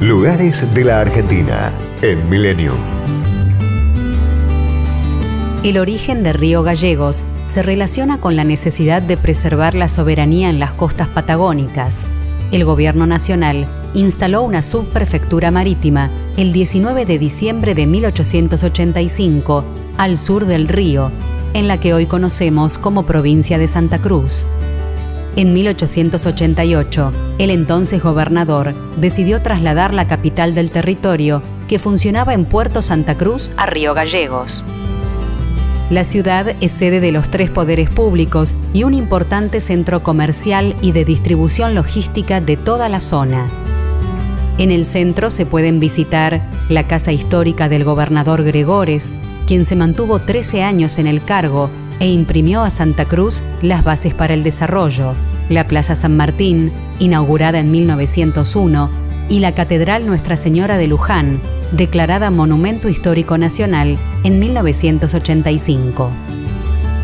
Lugares de la Argentina en Millennium. El origen de Río Gallegos se relaciona con la necesidad de preservar la soberanía en las costas patagónicas. El gobierno nacional instaló una subprefectura marítima el 19 de diciembre de 1885 al sur del río, en la que hoy conocemos como provincia de Santa Cruz. En 1888, el entonces gobernador decidió trasladar la capital del territorio, que funcionaba en Puerto Santa Cruz, a Río Gallegos. La ciudad es sede de los tres poderes públicos y un importante centro comercial y de distribución logística de toda la zona. En el centro se pueden visitar la casa histórica del gobernador Gregores, quien se mantuvo 13 años en el cargo e imprimió a Santa Cruz las bases para el desarrollo, la Plaza San Martín, inaugurada en 1901, y la Catedral Nuestra Señora de Luján, declarada Monumento Histórico Nacional en 1985.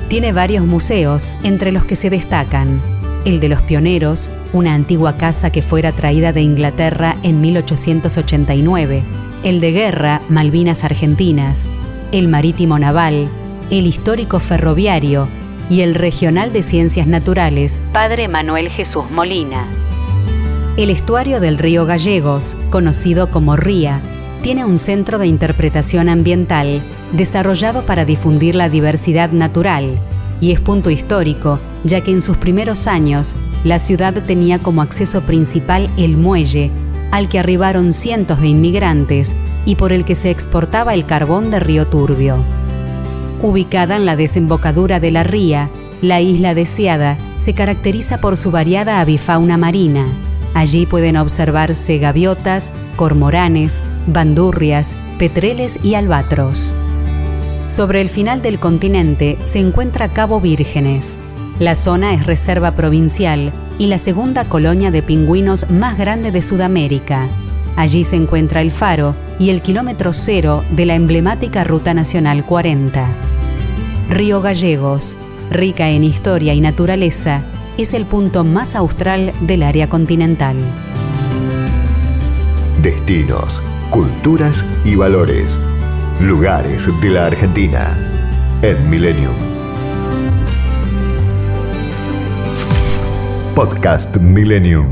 Tiene varios museos, entre los que se destacan el de los pioneros, una antigua casa que fuera traída de Inglaterra en 1889, el de guerra, Malvinas Argentinas, el marítimo naval, el histórico ferroviario y el regional de ciencias naturales, Padre Manuel Jesús Molina. El estuario del río Gallegos, conocido como Ría, tiene un centro de interpretación ambiental desarrollado para difundir la diversidad natural y es punto histórico, ya que en sus primeros años la ciudad tenía como acceso principal el muelle, al que arribaron cientos de inmigrantes y por el que se exportaba el carbón de Río Turbio. Ubicada en la desembocadura de la ría, la isla deseada se caracteriza por su variada avifauna marina. Allí pueden observarse gaviotas, cormoranes, bandurrias, petreles y albatros. Sobre el final del continente se encuentra Cabo Vírgenes. La zona es reserva provincial y la segunda colonia de pingüinos más grande de Sudamérica. Allí se encuentra el faro y el kilómetro cero de la emblemática Ruta Nacional 40. Río Gallegos, rica en historia y naturaleza, es el punto más austral del área continental. Destinos, culturas y valores. Lugares de la Argentina en Millennium. Podcast Millennium.